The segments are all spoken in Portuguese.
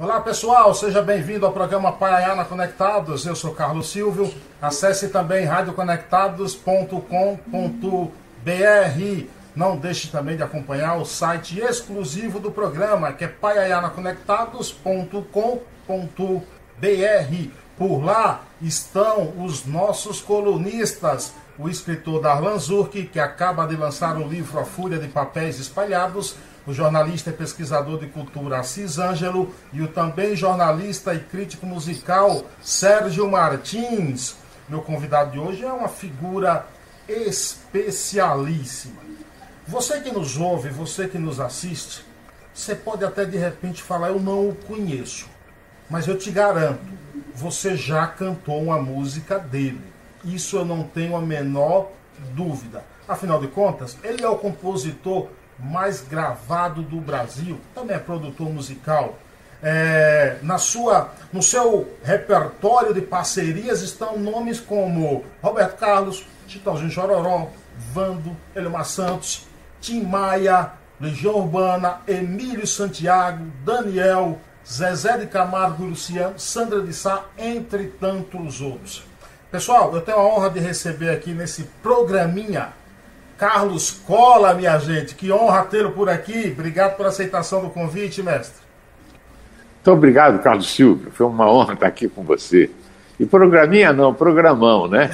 Olá pessoal, seja bem-vindo ao programa Paiana Conectados. Eu sou Carlos Silvio. Acesse também radioconectados.com.br. Não deixe também de acompanhar o site exclusivo do programa, que é paianaconectados.com.br. Por lá estão os nossos colunistas, o escritor Darlan Zurk, que acaba de lançar o livro A Fúria de Papéis Espalhados, o jornalista e pesquisador de cultura Assis Ângelo e o também jornalista e crítico musical Sérgio Martins. Meu convidado de hoje é uma figura especialíssima. Você que nos ouve, você que nos assiste, você pode até de repente falar: Eu não o conheço. Mas eu te garanto, você já cantou uma música dele. Isso eu não tenho a menor dúvida. Afinal de contas, ele é o compositor mais gravado do Brasil, também é produtor musical. É, na sua, no seu repertório de parcerias estão nomes como Roberto Carlos, Chitãozinho Chororó, Vando, Elmar Santos, Tim Maia, Legião Urbana, Emílio Santiago, Daniel, Zezé de Camargo e Luciano, Sandra de Sá, entre tantos outros. Pessoal, eu tenho a honra de receber aqui nesse programinha Carlos Cola, minha gente. Que honra tê-lo por aqui. Obrigado pela aceitação do convite, mestre. Muito obrigado, Carlos Silvio. Foi uma honra estar aqui com você. E programinha não, programão, né?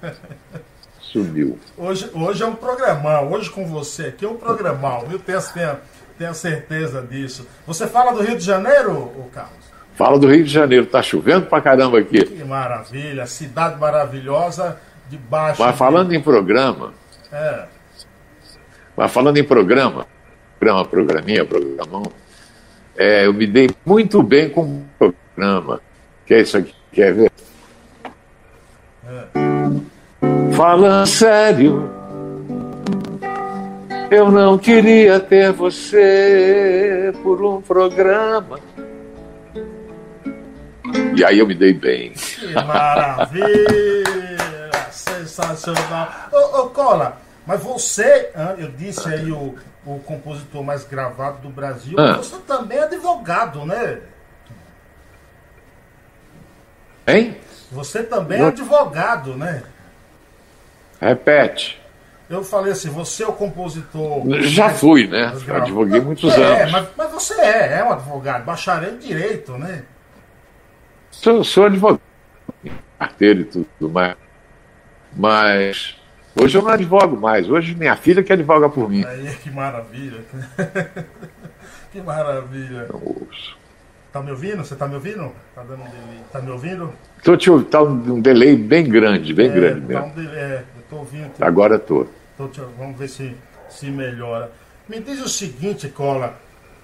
Sumiu. Hoje, hoje é um programão. Hoje com você aqui é um programão, viu? Tenha, tenha, tenha certeza disso. Você fala do Rio de Janeiro, Carlos? Fala do Rio de Janeiro. Tá chovendo pra caramba aqui. Que maravilha. Cidade maravilhosa debaixo. Mas falando de... em programa, é. Mas falando em programa, programa, programinha, programão, é, eu me dei muito bem com o programa. Que é isso aqui, quer ver? É. Falando sério, eu não queria ter você por um programa. E aí eu me dei bem. Que maravilha! Sensacional. Ô, ô, Cola, mas você, eu disse aí o, o compositor mais gravado do Brasil, ah. você também é advogado, né? Hein? Você também é advogado, né? Repete. Eu falei assim, você é o compositor. Já fui, né? Advoguei muitos é, anos. Mas, mas, você é, é um advogado, bacharel em direito, né? Sou, sou advogado, carteira e tudo mais. Mas hoje eu não advogo mais. Hoje minha filha que advoga por mim. Aí, que maravilha. que maravilha. Tá me ouvindo? Você tá me ouvindo? Tá dando um delay. Tá me ouvindo? Tô te ouvindo. Tá um delay bem grande, bem é, grande tá mesmo. Um delay, é, eu tô ouvindo. Tô... Agora tô. tô te... Vamos ver se, se melhora. Me diz o seguinte, Cola.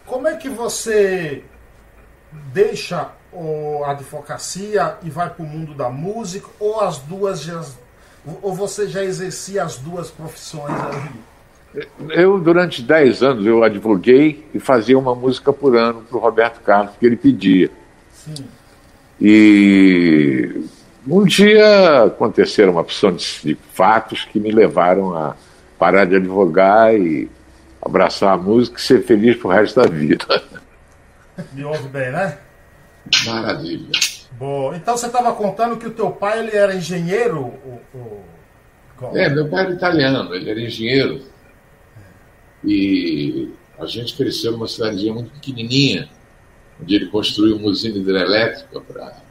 Como é que você deixa a advocacia e vai para o mundo da música ou as duas já ou você já exercia as duas profissões ali? Eu, durante 10 anos, eu advoguei e fazia uma música por ano para o Roberto Carlos, que ele pedia. Sim. E um dia aconteceram uma opção de, de fatos que me levaram a parar de advogar e abraçar a música e ser feliz pro resto da vida. Me ouve bem, né? Maravilha. Bom, então você estava contando que o teu pai ele era engenheiro? O, o... É, meu pai era italiano, ele era engenheiro. E a gente cresceu numa cidadezinha muito pequenininha, onde ele construiu uma usina hidrelétrica para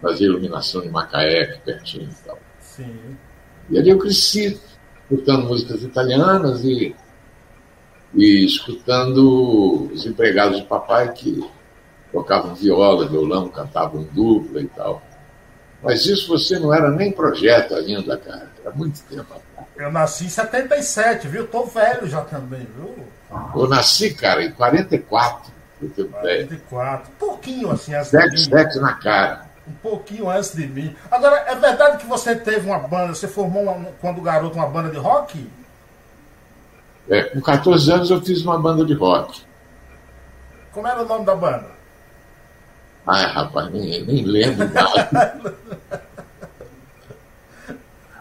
fazer iluminação de Macaé, aqui pertinho e tal. Sim. E ali eu cresci, escutando músicas italianas e, e escutando os empregados de papai que tocavam viola, violão, cantavam dupla e tal. Mas isso você não era nem projeto ainda, cara. Era muito tempo atrás. Eu nasci em 77, viu? Tô velho já também, viu? Eu nasci, cara, em 44. 44. Um pouquinho assim, antes de mim. Sete na cara. Um pouquinho antes de mim. Agora, é verdade que você teve uma banda, você formou uma, quando garoto uma banda de rock? É, com 14 anos eu fiz uma banda de rock. Como era o nome da banda? Ai, rapaz, nem, nem lembro nada.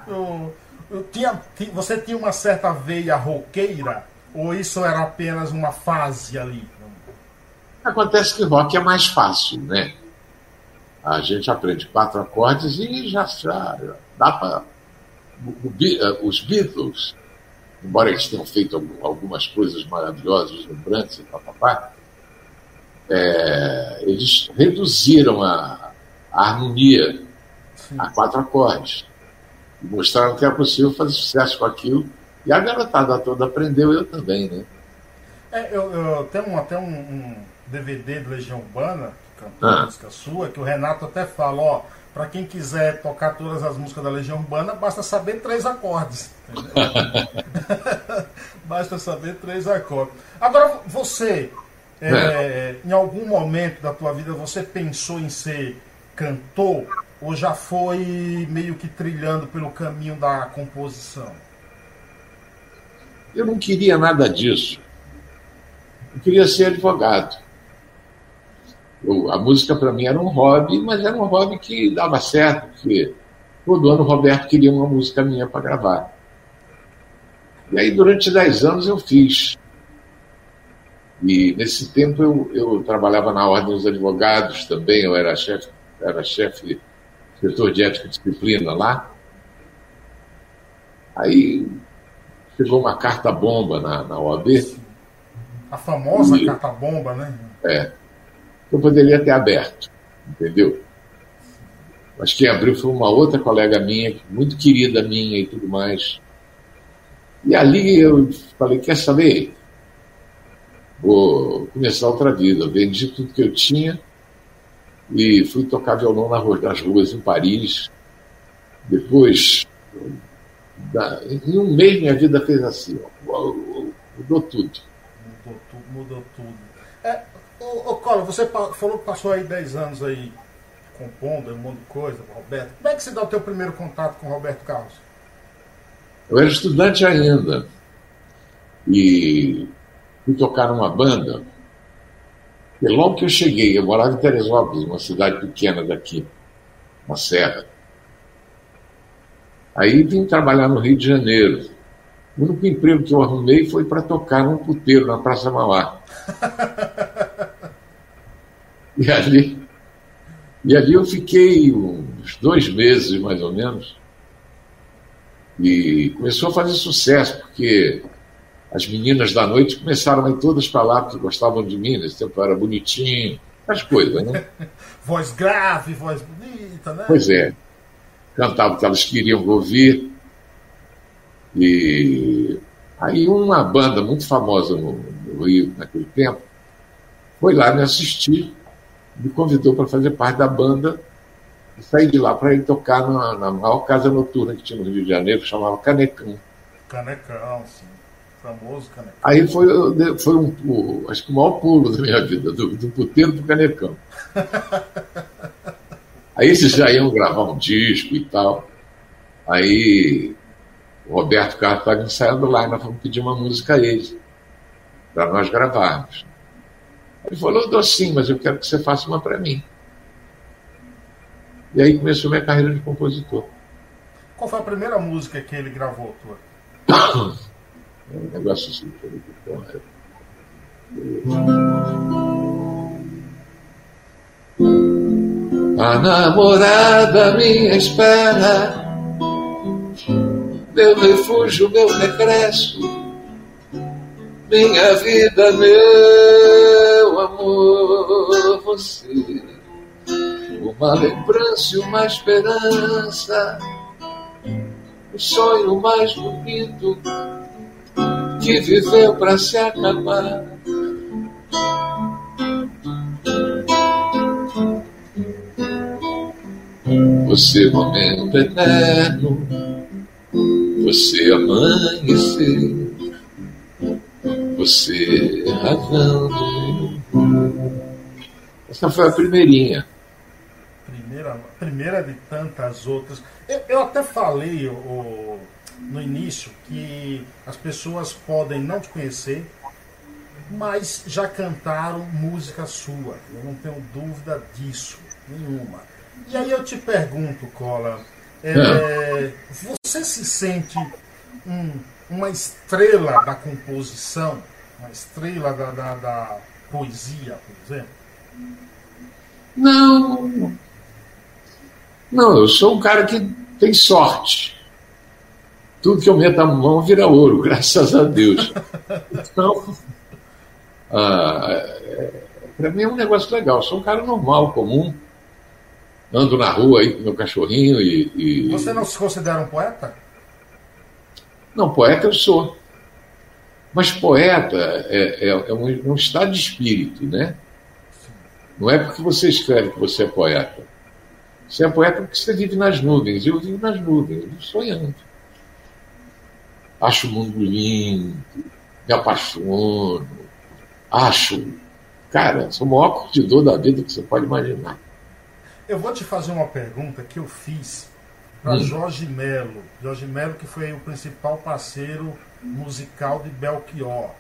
eu, eu tinha, você tinha uma certa veia roqueira? Ou isso era apenas uma fase ali? Acontece que rock é mais fácil, né? A gente aprende quatro acordes e já, já dá para. Os Beatles, embora eles tenham feito algumas coisas maravilosas, lembrantes e papapá, é, eles reduziram a, a harmonia Sim. a quatro acordes. E mostraram que é possível fazer sucesso com aquilo. E a garotada toda aprendeu, eu também, né? É, eu, eu tenho até um, um, DVD de Legião Urbana, que cantou ah. música sua, que o Renato até fala, ó, para quem quiser tocar todas as músicas da Legião Urbana, basta saber três acordes. basta saber três acordes. Agora, você, é, é. em algum momento da tua vida, você pensou em ser cantor ou já foi meio que trilhando pelo caminho da composição? Eu não queria nada disso. Eu queria ser advogado. Eu, a música para mim era um hobby, mas era um hobby que dava certo, porque todo ano o Roberto queria uma música minha para gravar. E aí, durante dez anos, eu fiz. E nesse tempo eu, eu trabalhava na Ordem dos Advogados também, eu era chefe era chefe setor de ética e disciplina lá. Aí chegou uma carta bomba na, na OAB. A famosa e, carta bomba, né? É. Eu poderia ter aberto, entendeu? Mas quem abriu foi uma outra colega minha, muito querida minha e tudo mais. E ali eu falei, quer saber? Vou começar outra vida. vendi tudo que eu tinha e fui tocar violão nas ruas em Paris. Depois, em um mês, minha vida fez assim, ó, mudou tudo. Mudou tudo, mudou tudo. É, ô, ô Cola, você falou que passou aí 10 anos aí compondo um monte de coisa, Roberto. Como é que você dá o teu primeiro contato com o Roberto Carlos? Eu era estudante ainda e fui tocar numa banda e logo que eu cheguei, eu morava em Teresópolis, uma cidade pequena daqui, na Serra. Aí vim trabalhar no Rio de Janeiro. O único emprego que eu arrumei foi para tocar num puteiro na Praça Mauá. e ali, e ali eu fiquei uns dois meses, mais ou menos. E começou a fazer sucesso, porque as meninas da noite começaram a ir todas para lá porque gostavam de mim, nesse tempo era bonitinho, as coisas, né? voz grave, voz bonita, né? Pois é. Cantavam o que elas queriam ouvir. E aí uma banda muito famosa no, no Rio naquele tempo foi lá me assistir, me convidou para fazer parte da banda e saí de lá para ir tocar na, na maior casa noturna que tinha no Rio de Janeiro, que chamava Canecão. Canecão, sim famoso canecão. Aí foi, foi um, um, acho que o maior pulo da minha vida, do, do puteiro pro canecão. Aí eles já iam gravar um disco e tal. Aí o Roberto Carlos estava ensaiando lá e nós fomos pedir uma música a ele, para nós gravarmos. Ele falou, sim, mas eu quero que você faça uma para mim. E aí começou minha carreira de compositor. Qual foi a primeira música que ele gravou, tua? É um negócio assim. A namorada minha espera, meu refúgio, meu regresso, minha vida, meu amor, você, uma lembrança e uma esperança, o sonho mais bonito que viveu para se acabar. Você, momento eterno, você amanhecer, você razão Essa foi a primeirinha. Primeira, primeira de tantas outras. Eu, eu até falei, o, no início que as pessoas podem não te conhecer, mas já cantaram música sua. Eu não tenho dúvida disso, nenhuma. E aí eu te pergunto, Cola, é, você se sente um, uma estrela da composição, uma estrela da, da, da, poesia, por exemplo? Não. Não, eu sou um cara que tem sorte. Tudo que eu meto a mão vira ouro, graças a Deus. Então, ah, é, para mim é um negócio legal. Sou um cara normal, comum. Ando na rua aí com meu cachorrinho e, e. Você não se considera um poeta? Não, poeta eu sou. Mas poeta é, é, é um, um, estado de espírito, né? Não é porque você escreve que você é poeta. Você é poeta porque você vive nas nuvens. Eu vivo nas nuvens, eu vivo sonhando. Acho o mundo lindo, me apaixono, acho. Cara, sou o maior curtidor da vida que você pode imaginar. Eu vou te fazer uma pergunta que eu fiz para hum. Jorge Melo. Jorge Melo, que foi o principal parceiro musical de Belchior.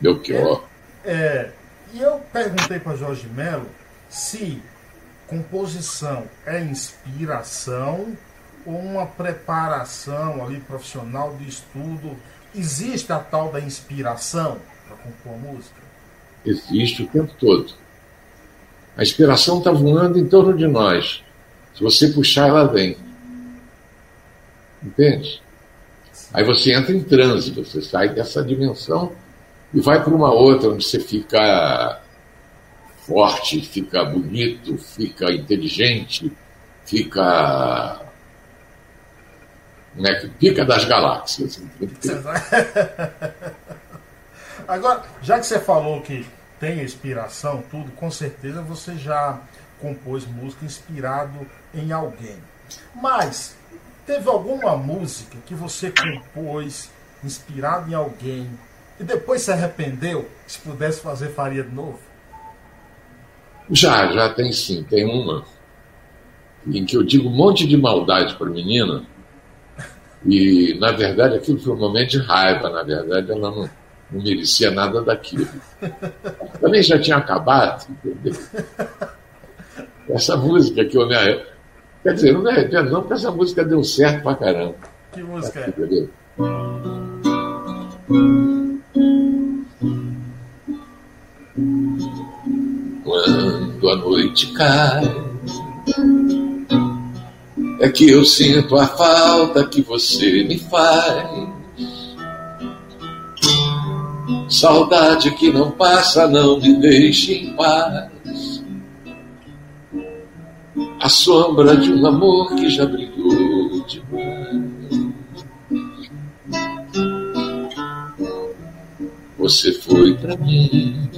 Belchior. É, é e eu perguntei para Jorge Melo se composição é inspiração uma preparação ali profissional de estudo. Existe a tal da inspiração para compor música? Existe o tempo todo. A inspiração está voando em torno de nós. Se você puxar, ela vem. Entende? Aí você entra em transe, você sai dessa dimensão e vai para uma outra, onde você fica forte, fica bonito, fica inteligente, fica. Né, fica das galáxias. Agora, já que você falou que tem inspiração, tudo, com certeza você já compôs música inspirado em alguém. Mas teve alguma música que você compôs inspirado em alguém e depois se arrependeu? Se pudesse fazer, faria de novo? Já, já tem sim. Tem uma em que eu digo um monte de maldade para menina e, na verdade, aquilo foi um momento de raiva. Na verdade, ela não, não merecia nada daquilo. Também já tinha acabado, entendeu? Essa música que eu me arrependo. Quer dizer, não me arrependo, não, porque essa música deu certo pra caramba. Que música é? Quando a noite cai, é que eu sinto a falta que você me faz. Saudade que não passa, não me deixe em paz. A sombra de um amor que já brilhou demais. Você foi para mim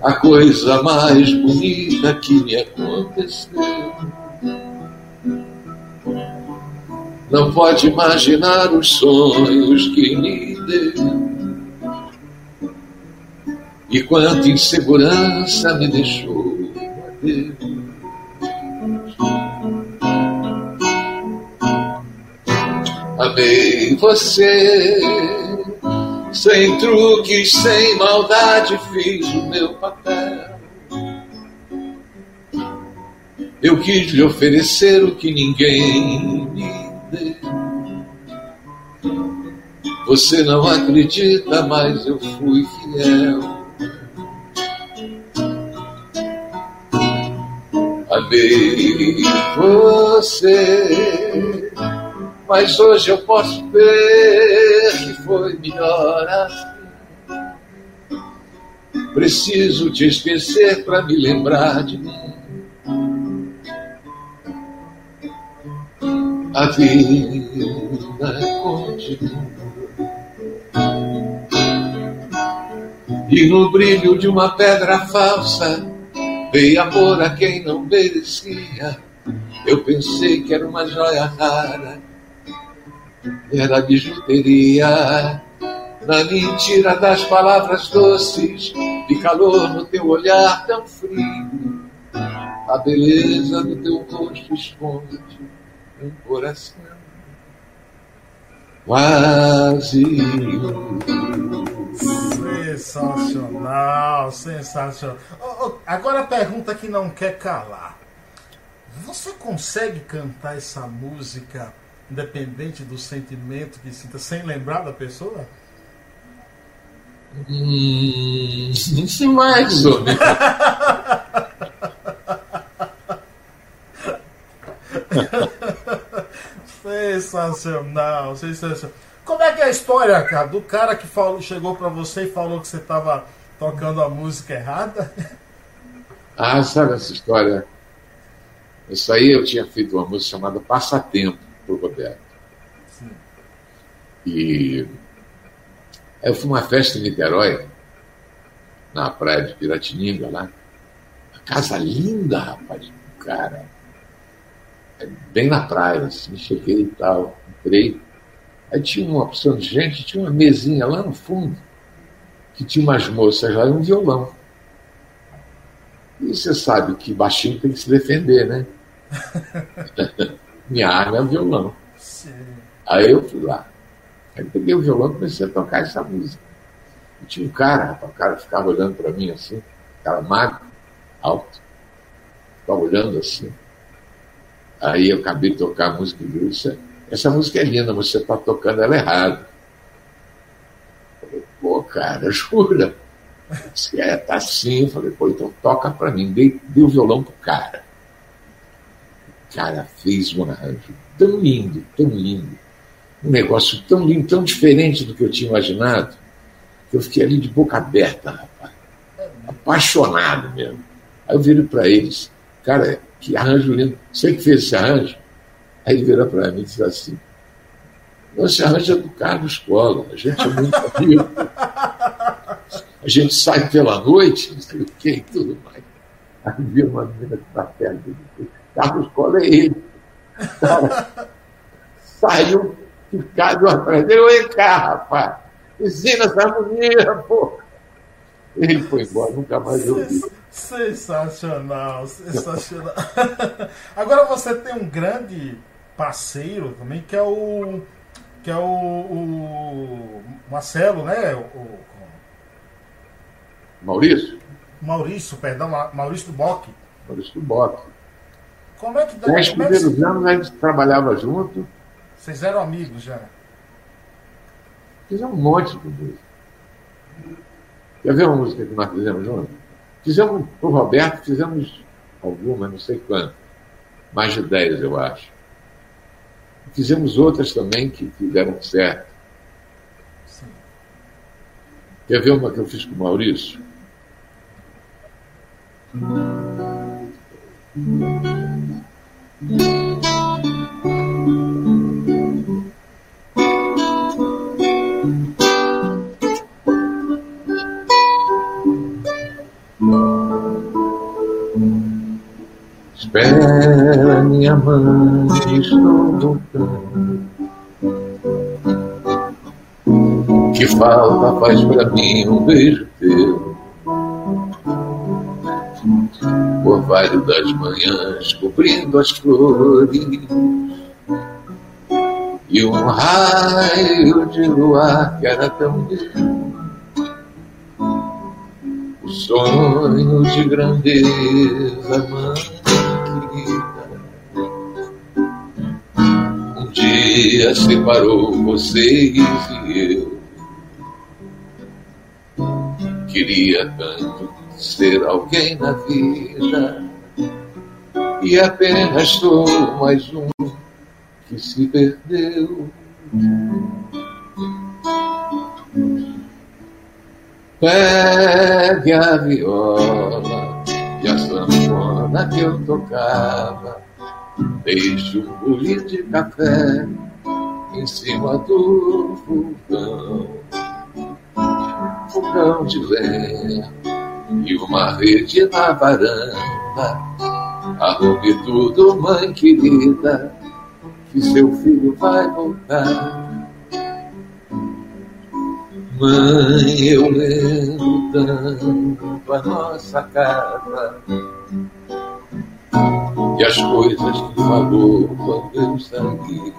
a coisa mais bonita que me aconteceu. Não pode imaginar os sonhos que me deu. E quanta insegurança me deixou. Amei você sem truques, sem maldade, fiz o meu papel. Eu quis lhe oferecer o que ninguém Você não acredita, mas eu fui fiel. Amei você mas hoje eu posso ver que foi melhor assim. Preciso te esquecer para me lembrar de mim. A vida continua. E no brilho de uma pedra falsa veio amor a quem não merecia. Eu pensei que era uma joia rara era bijuteria. Na mentira das palavras doces, de calor no teu olhar tão frio, a beleza do teu rosto esconde um coração vazio. Sensacional, sensacional. Oh, oh, agora a pergunta que não quer calar. Você consegue cantar essa música independente do sentimento que sinta, sem lembrar da pessoa? Hum, mais ou menos. sensacional, sensacional. Como é que é a história, cara, do cara que falou, chegou para você e falou que você estava tocando a música errada? Ah, sabe essa história? Isso aí eu tinha feito uma música chamada Passatempo para o Roberto. Sim. E eu fui uma festa em Niterói, na praia de Piratininga, lá. Uma casa linda, rapaz, cara. Bem na praia, assim, cheguei e tal, entrei. Aí tinha uma opção de gente, tinha uma mesinha lá no fundo, que tinha umas moças lá e um violão. E você sabe que baixinho tem que se defender, né? Minha arma é o violão. Sim. Aí eu fui lá. Aí peguei o violão e comecei a tocar essa música. E tinha um cara, o cara ficava olhando para mim assim, cara magro, alto, ficava olhando assim. Aí eu acabei de tocar a música e disse, essa música é linda, você está tocando ela errado. Eu falei, pô, cara, jura? Disse, é, tá sim. Eu falei, pô, então toca para mim. Dei, dei o violão pro cara. O cara fez um arranjo tão lindo, tão lindo um negócio tão lindo, tão diferente do que eu tinha imaginado, que eu fiquei ali de boca aberta, rapaz. Apaixonado mesmo. Aí eu viro para eles, cara, que arranjo lindo. Você que fez esse arranjo? Aí ele vira para mim e diz assim: esse arranjo é do Carlos Cola, a gente é muito amigo. A gente sai pela noite, não sei o que e tudo mais. Aí vira uma menina que está perto dele. Carlos Cola é ele. Cara, saiu ficado atrás dele. Oi, cá, rapaz, ensina essa harmonia, pô. Ele foi embora, nunca mais eu vi. Sensacional, sensacional. Agora você tem um grande parceiro também, que é o. que é o, o Marcelo, né? O, Maurício? Maurício, perdão, Maurício do Bock. Maurício do Bock. Como é que dá? Dez primeiros anos a gente trabalhava junto. Vocês eram amigos já? Fizemos um monte de música. Quer ver uma música que nós fizemos juntos? Fizemos para o Roberto, fizemos alguma, não sei quanto. Mais de dez, eu acho. Fizemos outras também que, que deram certo. Sim. Quer ver uma que eu fiz com o Maurício? Hum. Minha mãe, estou voltando. Que falta faz pra mim um beijo teu. Por vários das manhãs, cobrindo as flores. E um raio de luar que era tão lindo. O sonho de grandeza, mãe dia separou vocês e eu. Queria tanto ser alguém na vida e apenas sou mais um que se perdeu. Pegue a viola e a sanfona que eu tocava Deixe um bolinho de café em cima do fogão. Fogão de lenha e uma rede na varanda. Arrume tudo, mãe querida, que seu filho vai voltar. Mãe, eu lembro tanto a nossa casa e as coisas que falou quando eu saí.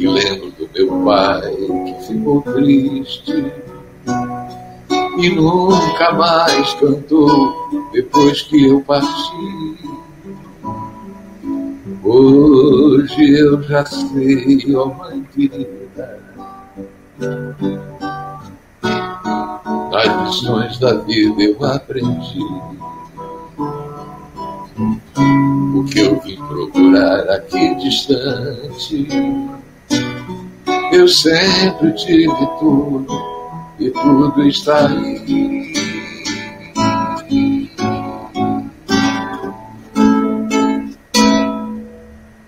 E lembro do meu pai que ficou triste e nunca mais cantou depois que eu parti. Hoje eu já sei, ó oh mãe querida, As lições da vida eu aprendi. O que eu vim procurar aqui distante. Eu sempre tive tudo e tudo está aí.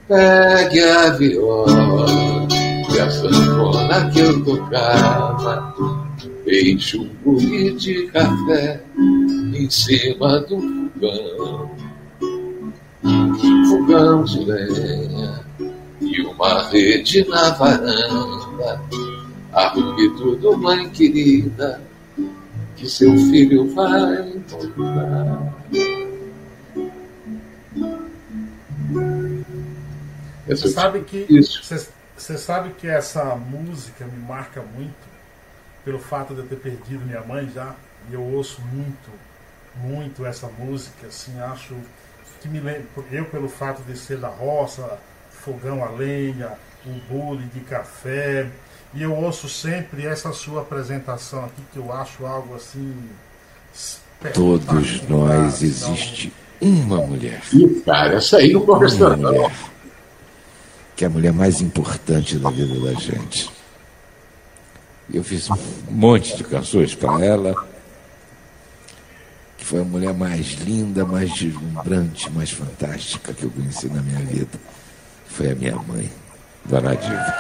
Pegue a viola e a sanfona que eu tocava Deixe um bule de café em cima do fogão. Fogão de lenha e uma rede na varanda. Arrume tudo, mãe querida, que seu filho vai voltar. Você sabe que você sabe que essa música me marca muito pelo fato de eu ter perdido minha mãe já, e eu ouço muito, muito essa música, assim, acho que me lembra, eu pelo fato de ser da roça, fogão a lenha, um bule de café, e eu ouço sempre essa sua apresentação aqui, que eu acho algo assim. Todos nós existe uma mulher. E cara, essa aí não conversa não. Que é a mulher mais importante da vida da gente. Eu fiz um monte de canções para ela, que foi a mulher mais linda, mais deslumbrante, mais fantástica que eu conheci na minha vida. Foi a minha mãe, Dona Diva.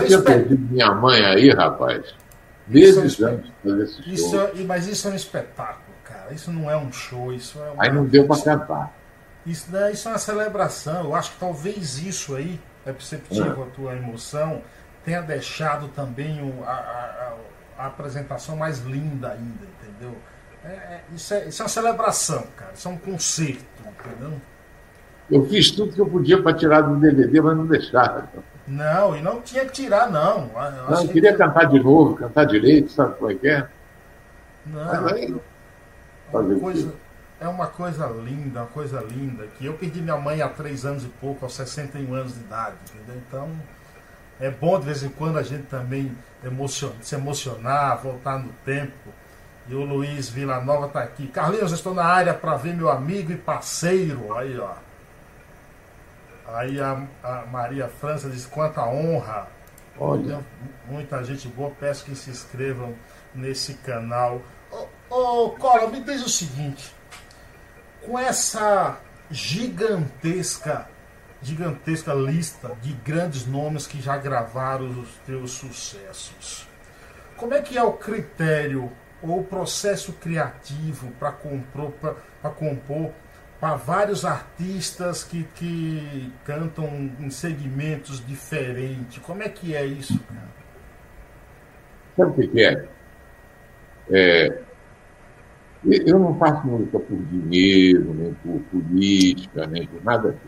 Tinha perdido minha mãe aí, rapaz. Meses é antes de fazer esse show. Isso, é, mas isso é um espetáculo, cara. Isso não é um show, isso é uma... Aí não deu para cantar. Isso, né, isso é uma celebração. Eu acho que talvez isso aí, é perceptível é. a tua emoção, tenha deixado também o, a, a, a, apresentação mais linda ainda, entendeu? É, é, isso, é, isso é uma celebração, cara. Isso é um concerto, entendeu? Eu fiz tudo que eu podia para tirar do DVD, mas não deixaram. Não, e não tinha que tirar, não. Eu não, que queria que... cantar de novo, cantar direito, sabe como é que é? Não, aí, é, uma coisa, é uma coisa linda, uma coisa linda. Que eu perdi minha mãe há três anos e pouco, aos 61 anos de idade, entendeu? Então, é bom de vez em quando a gente também emocion... se emocionar, voltar no tempo. E o Luiz Vila Nova está aqui. Carlinhos, eu estou na área para ver meu amigo e parceiro. Aí, ó. Aí a, a Maria França diz quanta honra. Olha. Muita gente boa, peço que se inscrevam nesse canal. Ô, ô Cola, me diz o seguinte. Com essa gigantesca, gigantesca lista de grandes nomes que já gravaram os teus sucessos. Como é que é o critério ou o processo criativo para compor, compor para vários artistas que, que cantam em segmentos diferentes. Como é que é isso, cara? Sabe o que é? é? Eu não faço música por dinheiro, nem por política, nem por nada disso.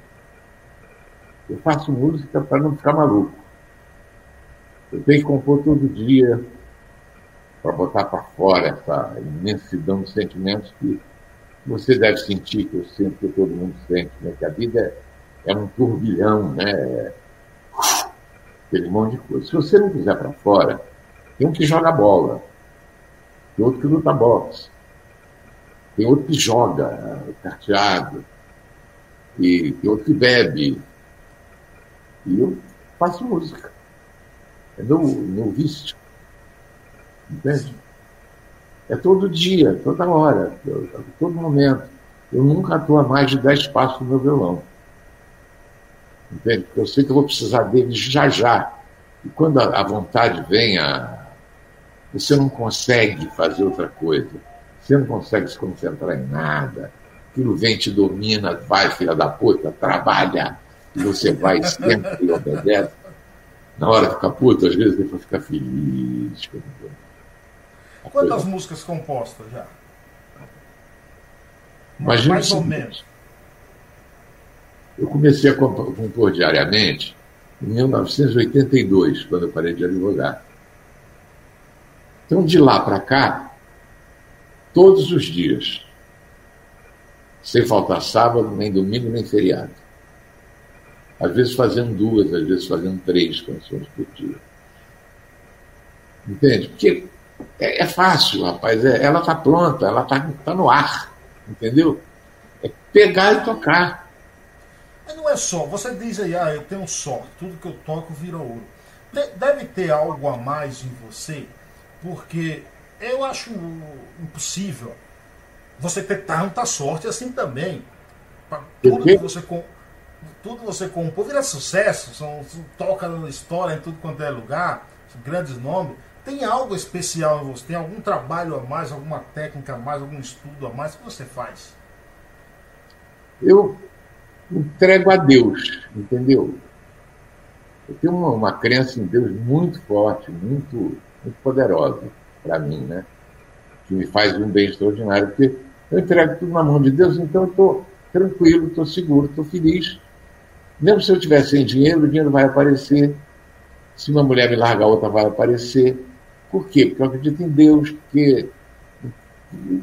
Eu faço música para não ficar maluco. Eu tenho que compor todo dia para botar para fora essa imensidão de sentimentos que você deve sentir, que eu sinto, que todo mundo sente, né? que a vida é, é um turbilhão, né? aquele monte de coisa. Se você não quiser para fora, tem um que joga bola, tem outro que luta boxe, tem outro que joga carteado, e tem outro que bebe. E eu faço música. É meu, meu vício. Entende? É todo dia, toda hora, todo momento. Eu nunca estou a mais de 10 passos no meu violão. Entende? Eu sei que eu vou precisar dele já já. E quando a, vontade vem, a, você não consegue fazer outra coisa. Você não consegue se concentrar em nada. Aquilo vem, te domina, vai, filha da puta, trabalha. E você vai sempre e obedece. Na hora de ficar puto, às vezes depois fica feliz. Quantas coisa... músicas compostas já? Imagina Mais ou menos. Eu comecei a compor diariamente em 1982, quando eu parei de advogar. Então, de lá para cá, todos os dias, sem faltar sábado, nem domingo, nem feriado. Às vezes fazendo duas, às vezes fazendo três canções por dia. Entende? Porque é, é fácil, rapaz. É, ela está pronta, ela está tá no ar. Entendeu? É pegar e tocar. Mas não é só, você diz aí, ah, eu tenho sorte, tudo que eu toco vira ouro. Deve ter algo a mais em você, porque eu acho impossível você ter tanta sorte assim também. Tudo que você, tudo você compõe vira sucesso, são, toca na história em tudo quanto é lugar, grandes nomes. Tem algo especial em você? Tem algum trabalho a mais, alguma técnica a mais, algum estudo a mais que você faz? Eu entrego a Deus, entendeu? Eu tenho uma, uma crença em Deus muito forte, muito, muito poderosa para mim, né? Que me faz um bem extraordinário, porque eu entrego tudo na mão de Deus, então eu estou tranquilo, estou seguro, estou feliz. Mesmo se eu tiver sem dinheiro, o dinheiro vai aparecer. Se uma mulher me largar, outra vai aparecer. Por quê? Porque eu acredito em Deus, porque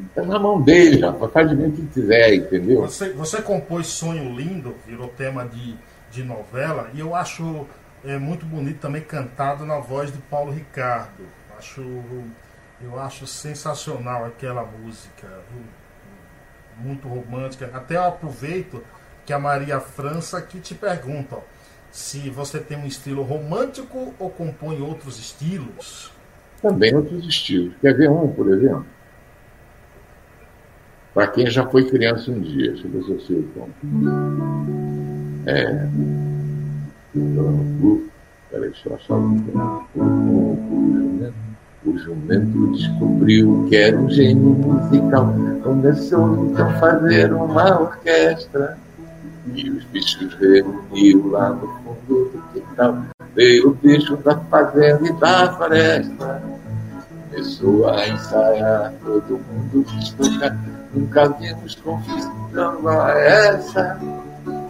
está na mão dele, rapaz, faz de mim o que quiser, entendeu? Você, você compôs Sonho Lindo, virou tema de, de novela, e eu acho é, muito bonito também cantado na voz de Paulo Ricardo. Acho, eu acho sensacional aquela música, muito romântica. Até eu aproveito que a Maria França aqui te pergunta ó, se você tem um estilo romântico ou compõe outros estilos. Também outros estilos. Quer ver um, por exemplo? para quem já foi criança um dia. Deixa eu ver se eu sei o tom. É. Peraí, deixa eu achar o jumento descobriu que era um gênio musical. Começou então a fazer uma orquestra. E os bichos reuniu lá no fundo do quintal. Veio o bicho da fazenda e da floresta. Começou a ensaiar, todo mundo quis tocar Nunca vimos confusão a essa.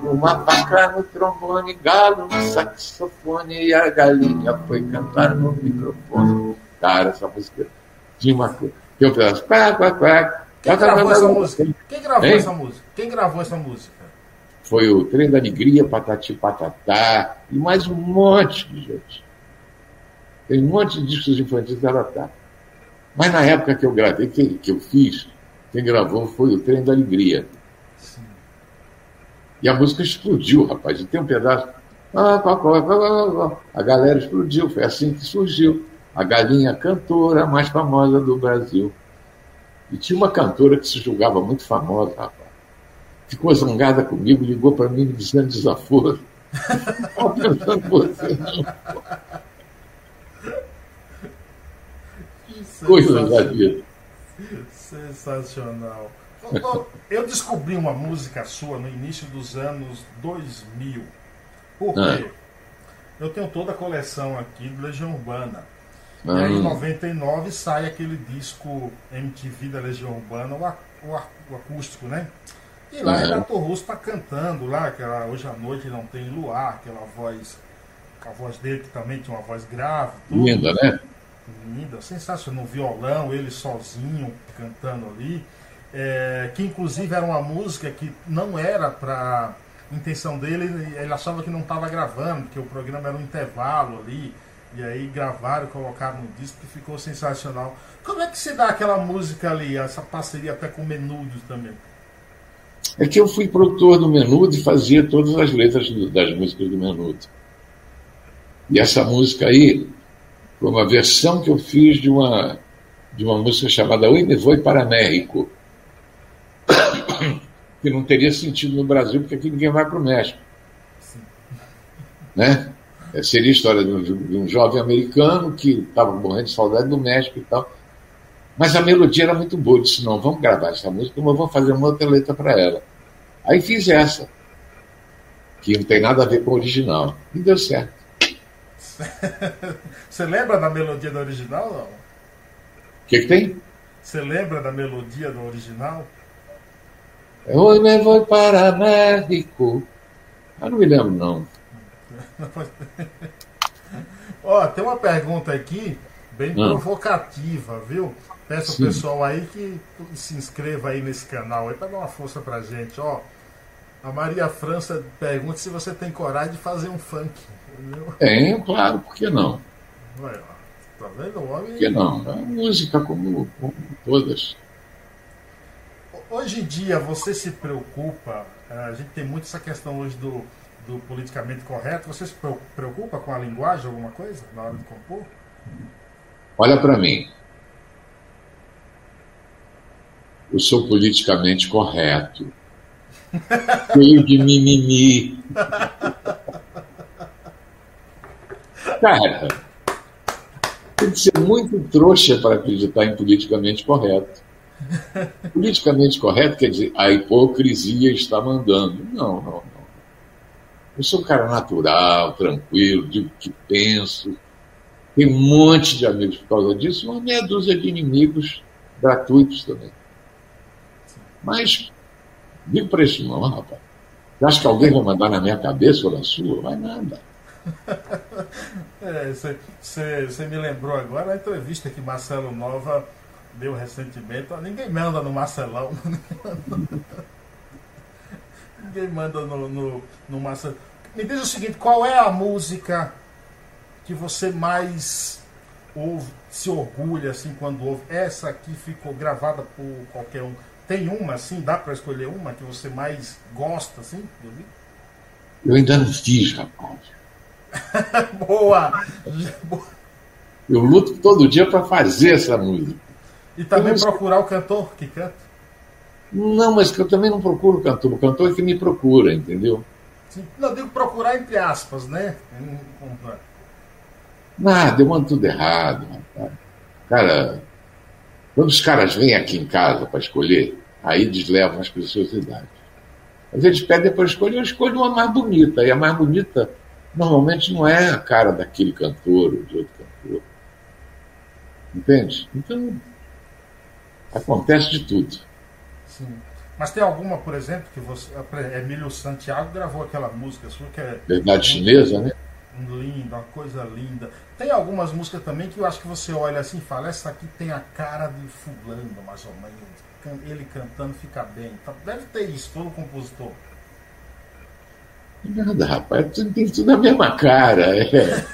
Uma vaca no trombone, galo no saxofone e a galinha foi cantar no microfone. Cara, essa música tinha uma coisa. Tem um pedaço. Quem gravou essa música? Quem gravou hein? essa música? Quem gravou essa música? Foi o Trem da Alegria, Patati Patatá e mais um monte de gente. Tem um monte de discos infantis da tá. Mas na época que eu gravei, que, que eu fiz, quem gravou foi o Trem da Alegria. Sim. E a música explodiu, rapaz. E tem um pedaço. A galera explodiu, foi assim que surgiu. A galinha cantora mais famosa do Brasil. E tinha uma cantora que se julgava muito famosa, rapaz. Ficou zangada comigo, ligou para mim me dizendo desaforo. Estava pensando você, não. Coisa da vida. Sensacional. Eu descobri uma música sua no início dos anos 2000. Por quê? Ah. Eu tenho toda a coleção aqui do Legião Urbana. Ah. E aí em 99 ah. sai aquele disco MTV da Legião Urbana, o, o, o acústico, né? E lá ah. Renato Russo tá cantando lá, aquela Hoje à Noite Não Tem Luar, aquela voz, a voz dele que também tinha uma voz grave. Tudo. Linda, né? linda, sensacional, no violão, ele sozinho cantando ali, é, que inclusive era uma música que não era para intenção dele, ele achava que não estava gravando, que o programa era um intervalo ali, e aí gravaram, colocaram no disco que ficou sensacional. Como é que se dá aquela música ali, essa parceria até com o Menudo também? É que eu fui produtor do Menudo e fazia todas as letras das músicas do Menudo. E essa música aí, foi uma versão que eu fiz de uma, de uma música chamada Oi Me Voi para México, que não teria sentido no Brasil, porque aqui ninguém vai para o México. Né? Seria a história de um, de um jovem americano que estava morrendo de saudade do México e tal. Mas a melodia era muito boa. Eu disse: não, vamos gravar essa música, mas vamos fazer uma outra letra para ela. Aí fiz essa, que não tem nada a ver com o original. E deu certo. Você lembra da melodia do original? O que, que tem? Você lembra da melodia do original? Hoje me vou para México. Eu não me lembro, não. Ó, tem uma pergunta aqui, bem não. provocativa, viu? Peço Sim. ao pessoal aí que se inscreva aí nesse canal aí para dar uma força pra gente, ó. A Maria França pergunta se você tem coragem de fazer um funk. Entendeu? Tenho, claro, por que não? Ué, tá vendo o homem? Por que não? É música como, como todas. Hoje em dia você se preocupa, é, a gente tem muito essa questão hoje do, do politicamente correto, você se preocupa com a linguagem, alguma coisa, na hora de compor? Olha para mim. eu sou politicamente correto. Cheio de mimimi. Cara, tem que ser muito trouxa para acreditar em politicamente correto. Politicamente correto quer dizer a hipocrisia está mandando. Não, não, não. Eu sou um cara natural, tranquilo, digo o que penso. Tenho um monte de amigos por causa disso, uma meia dúzia de inimigos gratuitos também. Mas, digo para isso não, rapaz. Você acha que alguém vai mandar na minha cabeça ou na sua? Vai nada. Você é, me lembrou agora a entrevista que Marcelo Nova deu recentemente. Ninguém manda no Marcelão. Ninguém manda no, no, no Marcelão. Me diz o seguinte, qual é a música que você mais ouve, se orgulha assim quando ouve? Essa aqui ficou gravada por qualquer um. Tem uma, assim, dá para escolher uma que você mais gosta, assim? Eu ainda não fiz, rapaz. Boa! Eu luto todo dia para fazer essa música. E também não... procurar o cantor que canta? Não, mas que eu também não procuro o cantor. O cantor é que me procura, entendeu? Sim. Não, digo procurar entre aspas, né? Nada, eu mando tudo errado, rapaz. Cara, quando os caras vêm aqui em casa para escolher, Aí eles levam as preciosidades. Mas eles pedem para escolher, eu escolho uma mais bonita. E a mais bonita, normalmente, não é a cara daquele cantor ou de outro cantor. Entende? Então, acontece de tudo. Sim. Mas tem alguma, por exemplo, que você. Emílio Santiago gravou aquela música sua que é. Verdade chinesa, né? Linda, uma coisa linda. Tem algumas músicas também que eu acho que você olha assim e fala, essa aqui tem a cara de fulano, mais ou menos ele cantando fica bem. Tá, deve ter isso, todo compositor. Nada, rapaz, tem tudo a mesma cara. É.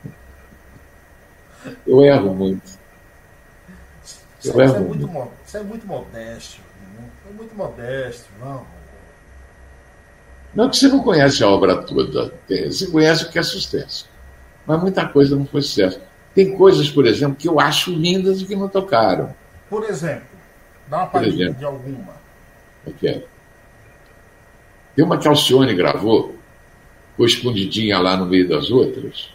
Eu erro muito. Eu você, erro é muito, muito. Você é muito modesto. Né? É muito modesto, não. Não que você não conhece a obra toda, você conhece o que é sucesso. Mas muita coisa não foi sucesso. Tem coisas, por exemplo, que eu acho lindas e que não tocaram. Por exemplo, dá uma palhinha de alguma. Ok. É? Tem uma que Alcione gravou, ficou escondidinha lá no meio das outras.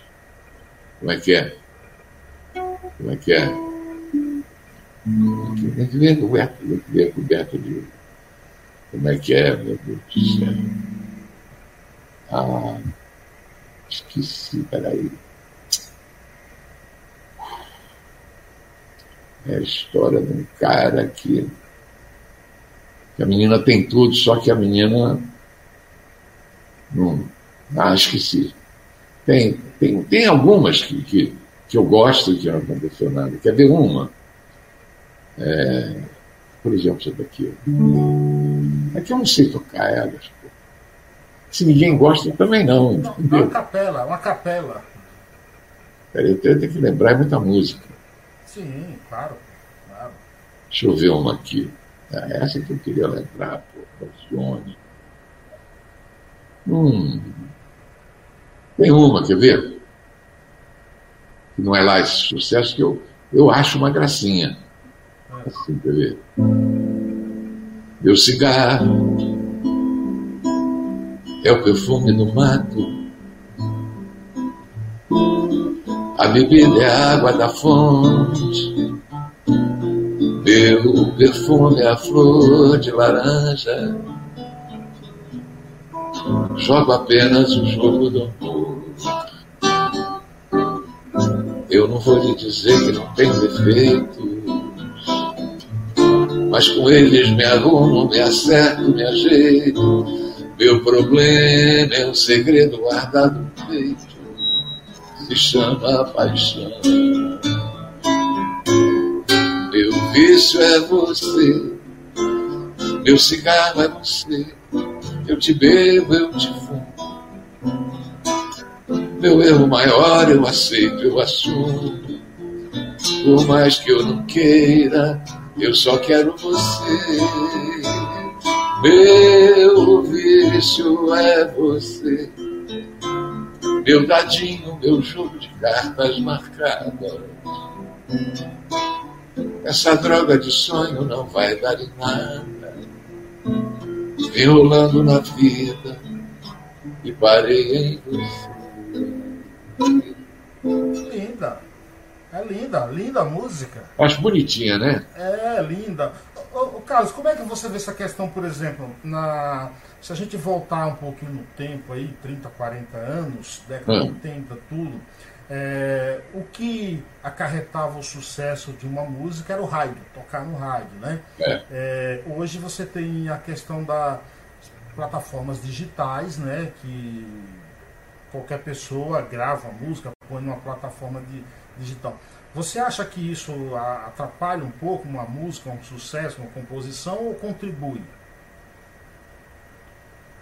Como é que é? Como é que é? Tem que ver coberto, tem que ver coberto de. Como é que é, meu Deus do céu? Ah, esqueci, peraí. É a história de um cara que, que a menina tem tudo, só que a menina não. Ah, esqueci. Tem, tem, tem algumas que, que, que eu gosto e que não aconteceu nada. Quer ver uma? É, por exemplo, essa daqui. Aqui eu não sei tocar elas. Se ninguém gosta, também não. não uma capela, uma capela. Peraí, eu tenho que lembrar é muita música. Sim, claro. claro. Deixa eu ver uma aqui. É essa que eu queria lembrar, pô, Alcione. Hum. Tem uma, quer ver? Que não é lá esse sucesso que eu, eu acho uma gracinha. Assim, quer ver? Meu cigarro é o perfume do mato. A bebida é a água da fonte. Meu perfume é a flor de laranja. Jogo apenas o jogo do amor. Eu não vou lhe dizer que não tem defeitos, mas com eles me arrumo, me acerto, me ajeito. Meu problema é um segredo guardado no peito, se chama paixão. Meu vício é você, meu cigarro é você, eu te bebo, eu te fumo. Meu erro maior eu aceito, eu assumo. Por mais que eu não queira, eu só quero você. Meu vício é você. Meu dadinho, meu jogo de cartas marcadas. Essa droga de sonho não vai dar em nada. Vim rolando na vida e parei em você. Linda. É linda, linda a música. Acho bonitinha, né? É, linda. Ô, ô, Carlos, como é que você vê essa questão, por exemplo, na se a gente voltar um pouquinho no tempo aí, 30, 40 anos, década de 80, tudo, é, o que acarretava o sucesso de uma música era o rádio, tocar no rádio, né? É. É, hoje você tem a questão das plataformas digitais, né? Que qualquer pessoa grava música, põe numa plataforma de, digital. Você acha que isso atrapalha um pouco uma música, um sucesso, uma composição ou contribui?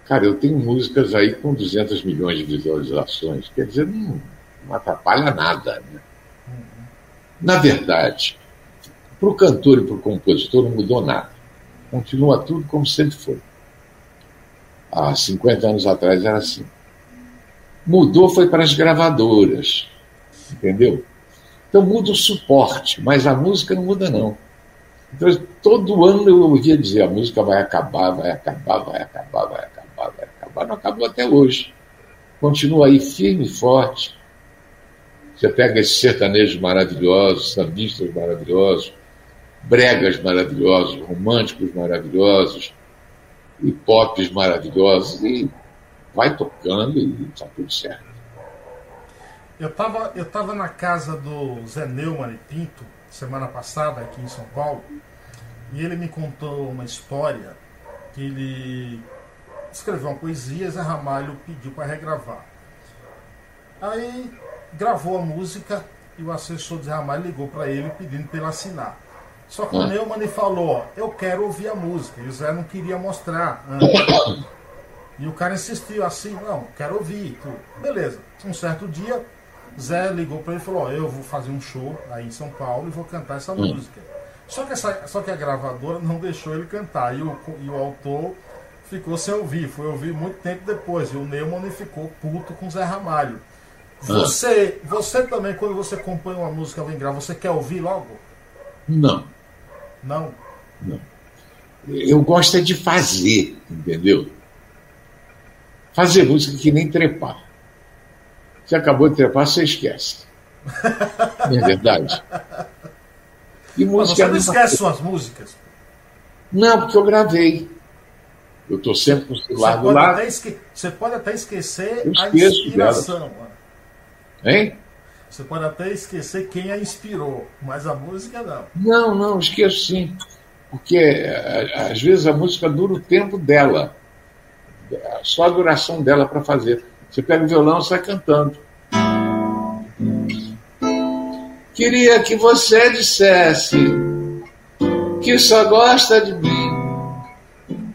Cara, eu tenho músicas aí com 200 milhões de visualizações, quer dizer, não, não atrapalha nada. Né? Uhum. Na verdade, para o cantor e para o compositor não mudou nada. Continua tudo como sempre foi. Há 50 anos atrás era assim. Mudou foi para as gravadoras, entendeu? Então muda o suporte, mas a música não muda não. Então todo ano eu ouvia dizer a música vai acabar, vai acabar, vai acabar, vai acabar, vai acabar. Não acabou até hoje. Continua aí firme e forte. Você pega esses sertanejos maravilhosos, sambistas maravilhosos, bregas maravilhosos, românticos maravilhosos, e pops maravilhosos, e vai tocando e está tudo certo. Eu estava eu tava na casa do Zé Neumann e Pinto, semana passada, aqui em São Paulo, e ele me contou uma história que ele escreveu uma poesia, Zé Ramalho pediu para regravar. Aí gravou a música e o assessor de Zé Ramalho ligou para ele pedindo para ele assinar. Só que o Neumann falou, eu quero ouvir a música, e o Zé não queria mostrar antes. E o cara insistiu assim, não, quero ouvir. Tudo. Beleza. Um certo dia, Zé ligou para ele e falou, ó, eu vou fazer um show aí em São Paulo e vou cantar essa hum. música. Só que, essa, só que a gravadora não deixou ele cantar. E o, e o autor ficou sem ouvir. Foi ouvir muito tempo depois. E o Neumann ficou puto com o Zé Ramalho. Você, você também, quando você compõe uma música, alguém grava, você quer ouvir logo? Não. Não? Não. Eu gosto é de fazer, entendeu? Fazer música que nem trepar. Você acabou de trepar, você esquece. Não é verdade? E música Mas você não esquece suas músicas? Não, porque eu gravei. Eu estou sempre com o celular do lado. Esque... Você pode até esquecer a inspiração. Hein? Você pode até esquecer quem a inspirou, mas a música não. Não, não, esqueço sim. Porque às vezes a música dura o tempo dela só a duração dela para fazer. Você pega o violão e sai cantando. Queria que você dissesse que só gosta de mim,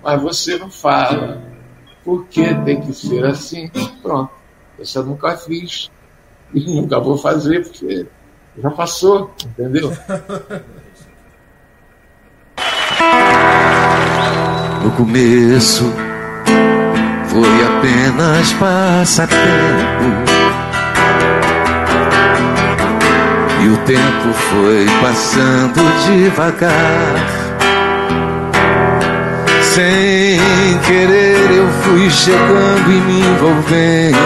mas você não fala. Porque tem que ser assim? Pronto. Eu nunca fiz e nunca vou fazer porque já passou, entendeu? No começo foi apenas passatempo. E o tempo foi passando devagar. Sem querer eu fui chegando e me envolvendo.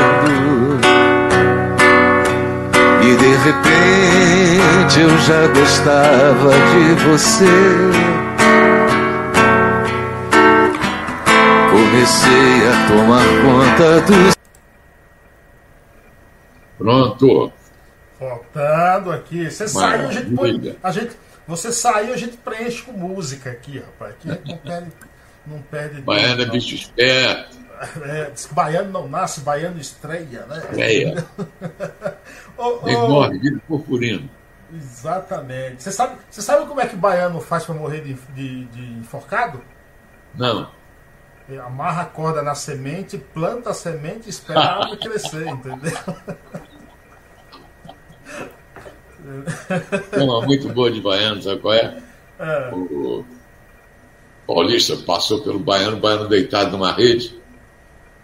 E de repente eu já gostava de você. Comecei a tomar conta dos. Pronto. Faltando aqui. Você saiu, a gente põe. A gente, você saiu, a gente preenche com música aqui, rapaz. Aqui não perde. Não perde baiano é bicho esperto. É, diz que baiano não nasce, baiano estreia, né? Estreia. oh, oh, morre, vira purpurino. Exatamente. Você sabe, você sabe como é que baiano faz para morrer de, de, de enforcado? Não amarra a corda na semente, planta a semente e espera a árvore crescer, entendeu? Tem uma muito boa de baiano, sabe qual é? é. O paulista passou pelo baiano, o baiano deitado numa rede.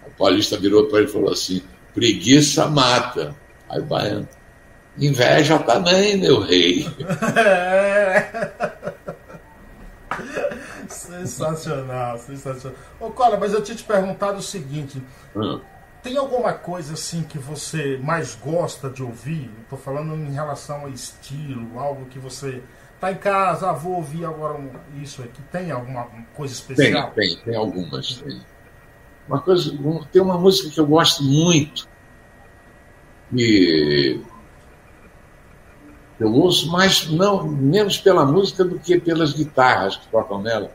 O paulista virou para ele e falou assim: preguiça mata. Aí o baiano, inveja também, meu rei. É. sensacional, sensacional. Ô, Cola, mas eu tinha te perguntado o seguinte: hum. tem alguma coisa assim que você mais gosta de ouvir? Estou falando em relação a estilo, algo que você tá em casa, ah, vou ouvir agora isso aqui. Tem alguma coisa especial? Tem, tem, tem algumas. Tem. Uma coisa, tem uma música que eu gosto muito e eu ouço mais, não, menos pela música do que pelas guitarras que tocam nela.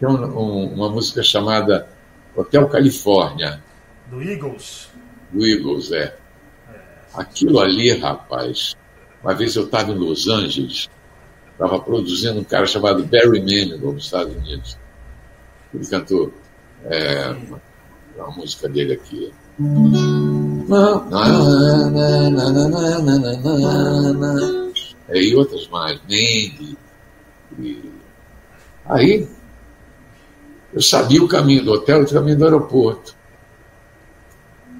Tem um, um, uma música chamada Hotel Califórnia. Do Eagles? Do Eagles, é. Aquilo ali, rapaz. Uma vez eu estava em Los Angeles, estava produzindo um cara chamado Barry Manilow nos Estados Unidos. Ele cantou é, uma, uma música dele aqui. E outras mais, Mandy. E... Aí eu sabia o caminho do hotel e o caminho do aeroporto.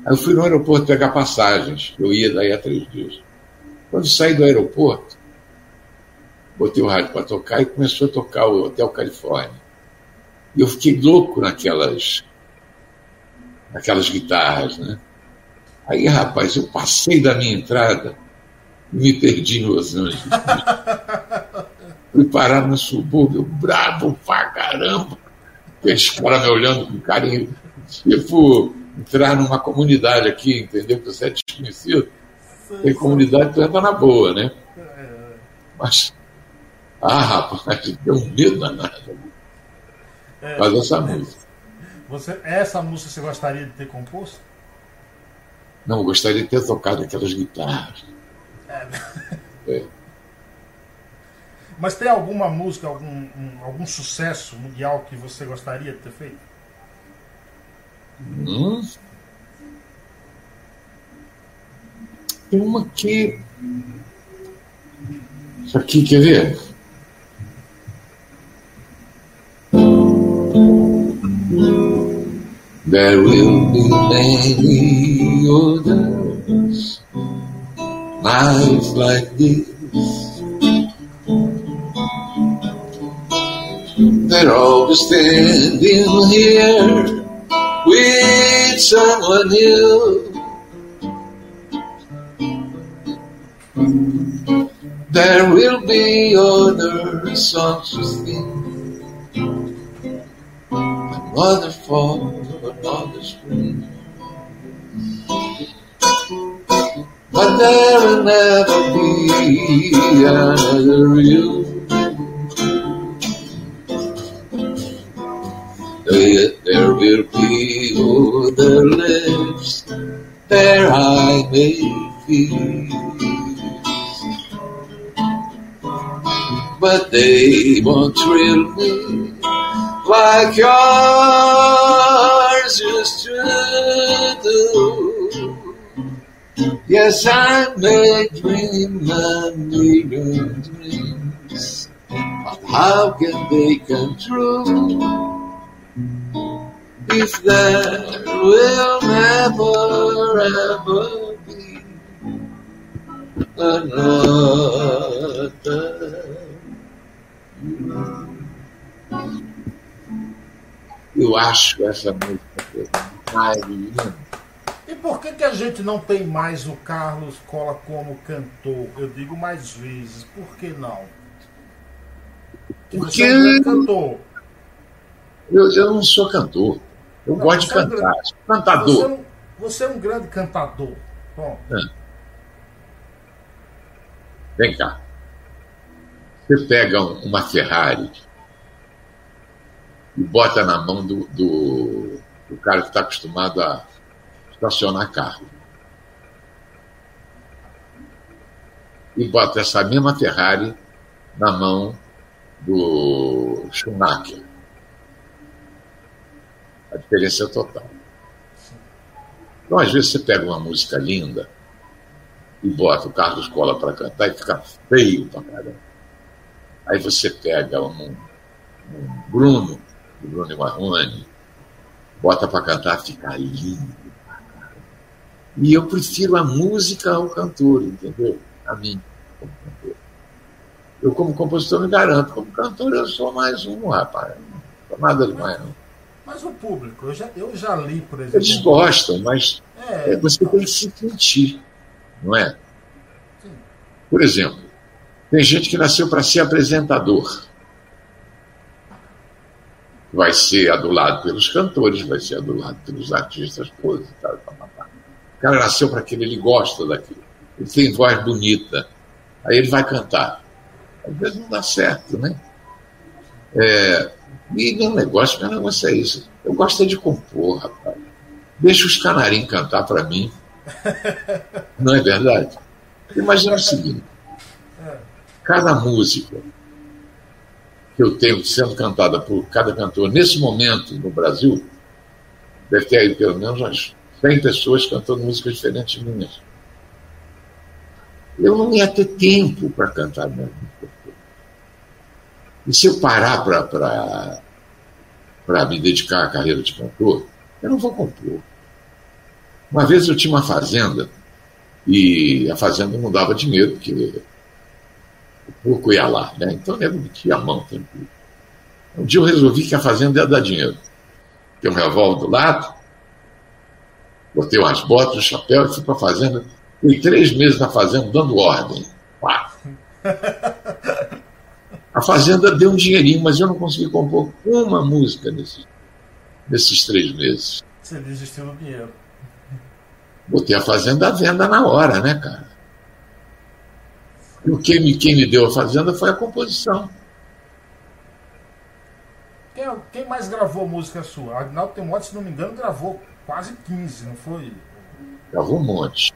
Aí eu fui no aeroporto pegar passagens, eu ia daí a três dias. Quando saí do aeroporto, botei o rádio para tocar e começou a tocar o Hotel Califórnia. E eu fiquei louco naquelas, naquelas guitarras, né? Aí, rapaz, eu passei da minha entrada e me perdi em Los Angeles. Fui parar no subúrbio, bravo pra caramba. Aqueles caras me olhando com carinho. Tipo, entrar numa comunidade aqui, entendeu? Que você é desconhecido. Tem comunidade, tu entra na boa, né? Mas, ah, rapaz, deu um medo danado. É, Faz essa música. Você, essa música você gostaria de ter composto? Não, eu gostaria de ter tocado aquelas guitarras. É. é. Mas tem alguma música, algum, um, algum sucesso mundial que você gostaria de ter feito? Hum. Tem uma que. Isso aqui, quer ver? There will be many others, nights like this. They're all standing here with someone new. There will be other songs to sing, another fall the screen. But there will never be another you. Will be other lips there I may feast. But they won't thrill me like yours used to do. Yes, I may dream a million dreams, but how can they come true will never ever be a nota. Eu acho essa música linda. E por que, que a gente não tem mais o Carlos Cola como cantor? Eu digo mais vezes. Por que não? Porque. Você é um cantor. Eu, eu não sou cantor. Eu não, gosto de cantar. É um. Cantador. Você é, um, você é, um, grande cantador. Bom. É. Vem cá. Você pega uma Ferrari e bota na mão do, do, do cara que está acostumado a estacionar carro. E bota essa mesma Ferrari na mão do Schumacher. A diferença é total. Então, às vezes, você pega uma música linda e bota o Carlos Cola para cantar e fica feio pra caramba. Aí você pega um, um Bruno, o Bruno Marrone, bota para cantar, fica lindo. E eu prefiro a música ao cantor, entendeu? A mim, como cantor. Eu, como compositor, me garanto. Como cantor, eu sou mais um, rapaz. Não sou nada demais, não. Mas o público, eu já, eu já li, por exemplo. Eles gostam, mas é, você tem que se sentir, não é? Sim. Por exemplo, tem gente que nasceu para ser apresentador. Vai ser adulado pelos cantores, vai ser adulado pelos artistas, coisas e tal. O cara nasceu para aquilo, ele gosta daquilo. Ele tem voz bonita. Aí ele vai cantar. Às vezes não dá certo, né? É, e meu negócio, meu negócio é isso. Eu gosto de compor, rapaz. Deixa os canarinhos cantar para mim. Não é verdade? Imagina o seguinte: cada música que eu tenho sendo cantada por cada cantor nesse momento no Brasil, deve ter aí pelo menos umas 100 pessoas cantando músicas diferentes minhas. Eu não ia ter tempo para cantar minha música. E se eu parar para me dedicar à carreira de cantor, eu não vou compor. Uma vez eu tinha uma fazenda e a fazenda não dava dinheiro, porque o porco ia lá, né? Então eu metia a mão tempo. Um dia eu resolvi que a fazenda ia dar dinheiro. Tem um revólver do lado, botei umas botas, um chapéu e fui para a fazenda. Fui três meses na fazenda dando ordem. Pá. A Fazenda deu um dinheirinho, mas eu não consegui compor uma música nesses, nesses três meses. Você desistiu do dinheiro. Botei a Fazenda à venda na hora, né, cara? E quem me, quem me deu a Fazenda foi a composição. Quem, quem mais gravou música sua? Agnaldo Temote, se não me engano, gravou quase 15, não foi? Gravou um monte.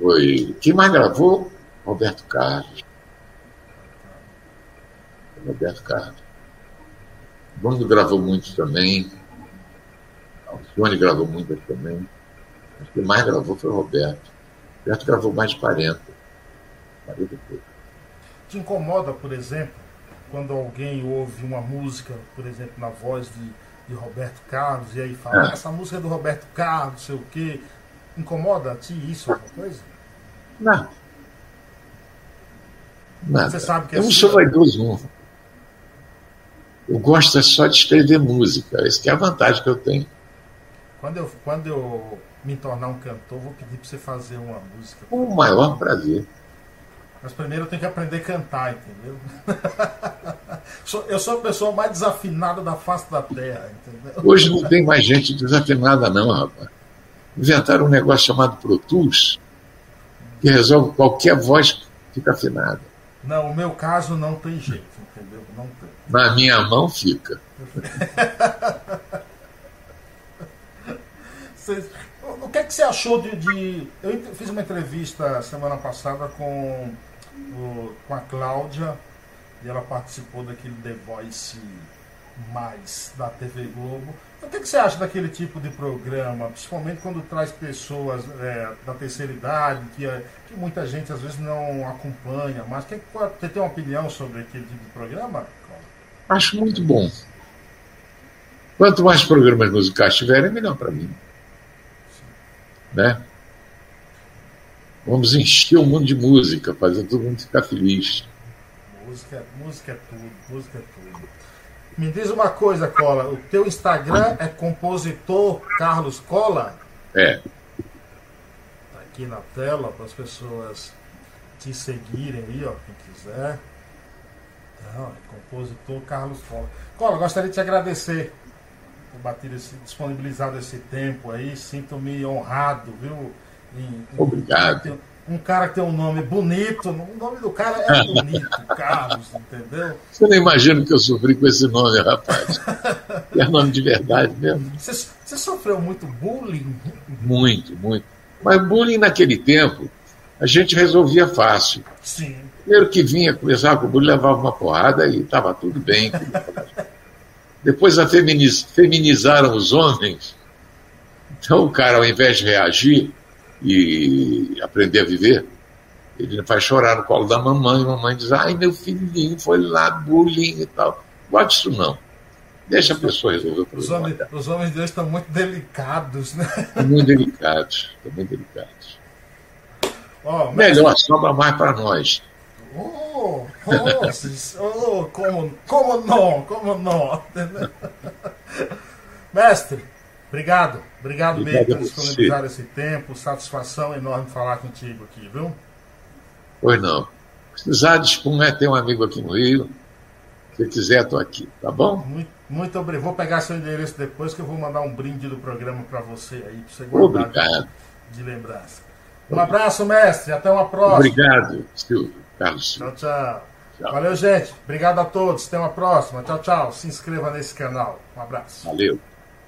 Foi. Quem mais gravou? Roberto Carlos. Roberto Carlos. Bruno gravou muito também. Alcione gravou muito também. Acho que mais gravou foi o Roberto. Roberto gravou mais de 40. 40 e Te incomoda, por exemplo, quando alguém ouve uma música, por exemplo, na voz de, de Roberto Carlos, e aí fala. Ah, essa música é do Roberto Carlos, não sei o quê. Incomoda a ti isso, alguma coisa? Não. Nada. Você sabe que é Eu não sou vaidoso, não. Eu gosto é só de escrever música. Essa é a vantagem que eu tenho. Quando eu, quando eu me tornar um cantor, vou pedir para você fazer uma música. Com o maior prazer. Mas primeiro eu tenho que aprender a cantar, entendeu? eu sou a pessoa mais desafinada da face da terra, entendeu? Hoje não tem mais gente desafinada, não, rapaz. Inventaram um negócio chamado Pro Tools, que resolve qualquer voz que fica afinada. Não, o meu caso não tem jeito, entendeu? Não tem. Na minha mão fica. o que é que você achou de, de, Eu fiz uma entrevista semana passada com, o, com a Cláudia e ela participou daquele The Voice Mais da TV Globo. O que, é que você acha daquele tipo de programa, principalmente quando traz pessoas é, da terceira idade, que, é, que muita gente às vezes não acompanha, mas que, você tem uma opinião sobre aquele tipo de programa? Acho muito bom. Quanto mais programas musicais tiverem, melhor para mim. Né? Vamos encher o mundo de música, fazer todo mundo ficar feliz. Música, música é tudo, música é tudo. Me diz uma coisa, Cola. O teu Instagram é compositor Carlos Cola? É. Tá aqui na tela para as pessoas te seguirem aí, ó, quem quiser. Não, é compositor Carlos Cola. Cola, gostaria de te agradecer por bater esse, disponibilizado esse tempo aí. Sinto-me honrado, viu? Em, em, Obrigado um cara que tem um nome bonito, o nome do cara é bonito, Carlos, entendeu? Você não imagina que eu sofri com esse nome, rapaz. é nome de verdade mesmo. Você, você sofreu muito bullying? Muito, muito. Mas bullying naquele tempo, a gente resolvia fácil. Sim. Primeiro que vinha começar com o bullying, levava uma porrada e estava tudo bem. Depois a feminiz, feminizaram os homens. Então o cara, ao invés de reagir, e aprender a viver, ele vai chorar no colo da mamãe, a mamãe diz, ai meu filhinho foi lá, bullying e tal. Guarde isso não. Deixa a pessoa resolver o problema. Os homens, os homens de hoje estão muito delicados, né? Muito delicados, estão muito delicados. Oh, Melhor, sobra mais para nós. Oh, oh, oh, como, como não, como não. Mestre, Obrigado, obrigado, mesmo por disponibilizar esse tempo. Satisfação enorme falar contigo aqui, viu? Pois não. Precisar dispor, tem um amigo aqui no Rio. Se quiser, estou aqui, tá bom? Muito, muito obrigado. Vou pegar seu endereço depois que eu vou mandar um brinde do programa para você aí, para você guardar obrigado. de lembrança. Um abraço, mestre. Até uma próxima. Obrigado, Silvio. Carlos. Tchau, tchau, tchau. Valeu, gente. Obrigado a todos. Até uma próxima. Tchau, tchau. Se inscreva nesse canal. Um abraço. Valeu.